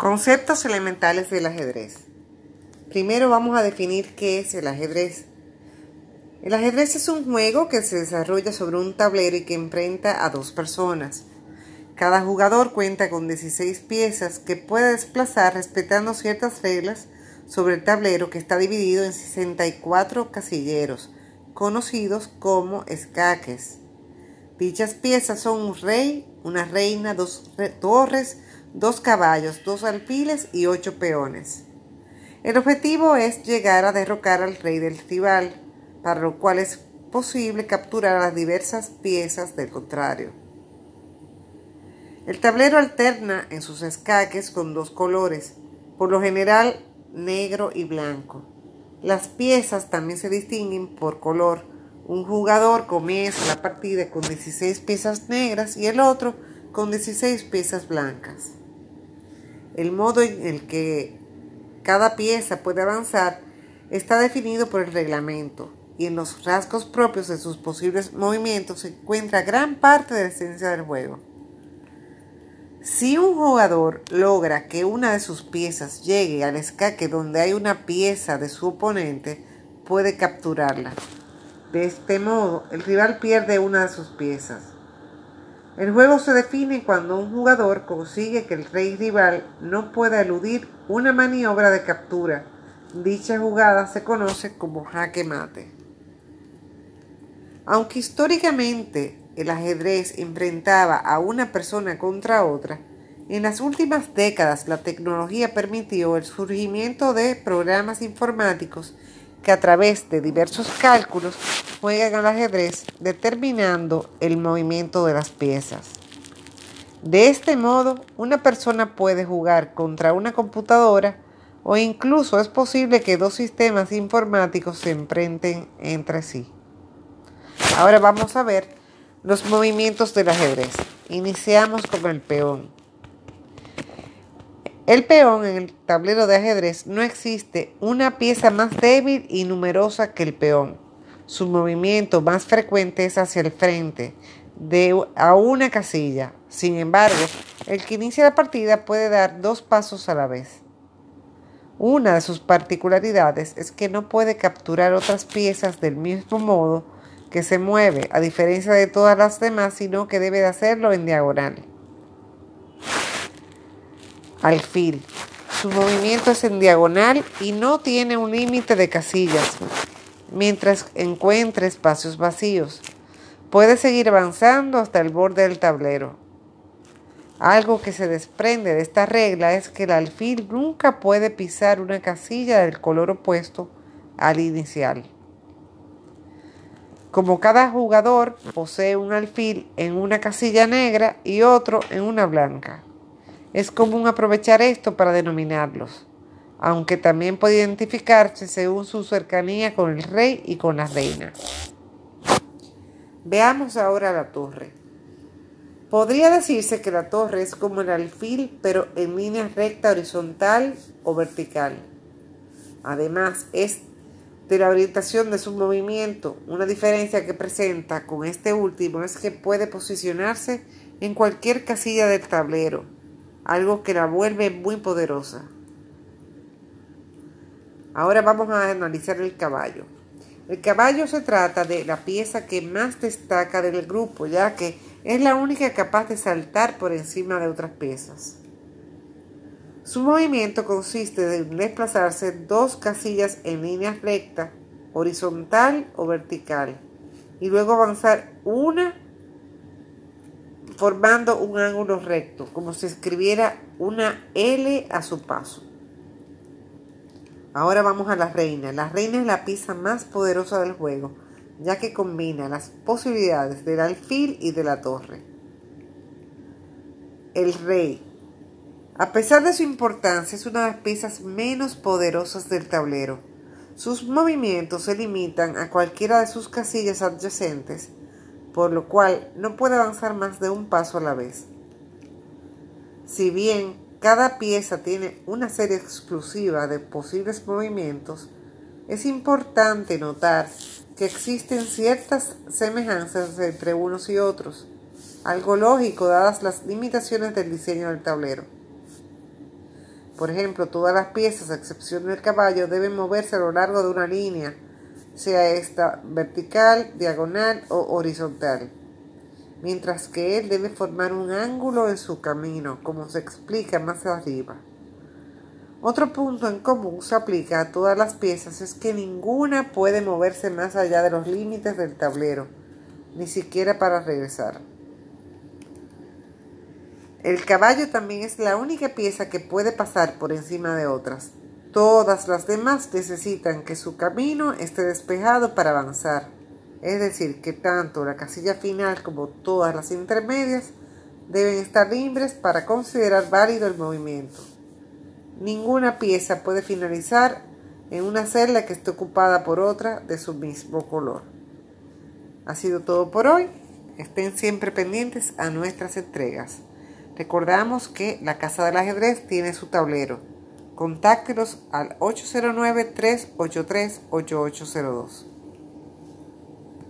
Conceptos elementales del ajedrez. Primero vamos a definir qué es el ajedrez. El ajedrez es un juego que se desarrolla sobre un tablero y que enfrenta a dos personas. Cada jugador cuenta con 16 piezas que puede desplazar respetando ciertas reglas sobre el tablero que está dividido en 64 casilleros, conocidos como escaques. Dichas piezas son un rey, una reina, dos torres, dos caballos, dos alfiles y ocho peones. El objetivo es llegar a derrocar al rey del rival, para lo cual es posible capturar las diversas piezas del contrario. El tablero alterna en sus escaques con dos colores, por lo general negro y blanco. Las piezas también se distinguen por color. Un jugador comienza la partida con 16 piezas negras y el otro con 16 piezas blancas. El modo en el que cada pieza puede avanzar está definido por el reglamento y en los rasgos propios de sus posibles movimientos se encuentra gran parte de la esencia del juego. Si un jugador logra que una de sus piezas llegue al escaque donde hay una pieza de su oponente, puede capturarla. De este modo, el rival pierde una de sus piezas. El juego se define cuando un jugador consigue que el rey rival no pueda eludir una maniobra de captura. Dicha jugada se conoce como jaque mate. Aunque históricamente el ajedrez enfrentaba a una persona contra otra, en las últimas décadas la tecnología permitió el surgimiento de programas informáticos que a través de diversos cálculos juegan al ajedrez determinando el movimiento de las piezas. De este modo, una persona puede jugar contra una computadora o incluso es posible que dos sistemas informáticos se enfrenten entre sí. Ahora vamos a ver los movimientos del ajedrez. Iniciamos con el peón. El peón en el tablero de ajedrez no existe una pieza más débil y numerosa que el peón. Su movimiento más frecuente es hacia el frente, de a una casilla. Sin embargo, el que inicia la partida puede dar dos pasos a la vez. Una de sus particularidades es que no puede capturar otras piezas del mismo modo que se mueve, a diferencia de todas las demás, sino que debe de hacerlo en diagonal alfil. Su movimiento es en diagonal y no tiene un límite de casillas, mientras encuentre espacios vacíos. Puede seguir avanzando hasta el borde del tablero. Algo que se desprende de esta regla es que el alfil nunca puede pisar una casilla del color opuesto al inicial. Como cada jugador posee un alfil en una casilla negra y otro en una blanca. Es común aprovechar esto para denominarlos, aunque también puede identificarse según su cercanía con el rey y con la reina. Veamos ahora la torre. Podría decirse que la torre es como el alfil, pero en línea recta horizontal o vertical. Además, es de la orientación de su movimiento. Una diferencia que presenta con este último es que puede posicionarse en cualquier casilla del tablero algo que la vuelve muy poderosa. Ahora vamos a analizar el caballo. El caballo se trata de la pieza que más destaca del grupo, ya que es la única capaz de saltar por encima de otras piezas. Su movimiento consiste en desplazarse dos casillas en línea recta, horizontal o vertical, y luego avanzar una formando un ángulo recto, como si escribiera una L a su paso. Ahora vamos a la reina. La reina es la pieza más poderosa del juego, ya que combina las posibilidades del alfil y de la torre. El rey. A pesar de su importancia, es una de las piezas menos poderosas del tablero. Sus movimientos se limitan a cualquiera de sus casillas adyacentes por lo cual no puede avanzar más de un paso a la vez. Si bien cada pieza tiene una serie exclusiva de posibles movimientos, es importante notar que existen ciertas semejanzas entre unos y otros, algo lógico dadas las limitaciones del diseño del tablero. Por ejemplo, todas las piezas, a excepción del caballo, deben moverse a lo largo de una línea, sea esta vertical, diagonal o horizontal, mientras que él debe formar un ángulo en su camino, como se explica más arriba. Otro punto en común se aplica a todas las piezas es que ninguna puede moverse más allá de los límites del tablero, ni siquiera para regresar. El caballo también es la única pieza que puede pasar por encima de otras. Todas las demás necesitan que su camino esté despejado para avanzar. Es decir, que tanto la casilla final como todas las intermedias deben estar libres para considerar válido el movimiento. Ninguna pieza puede finalizar en una celda que esté ocupada por otra de su mismo color. Ha sido todo por hoy. Estén siempre pendientes a nuestras entregas. Recordamos que la Casa del Ajedrez tiene su tablero. Contáctelos al 809-383-8802.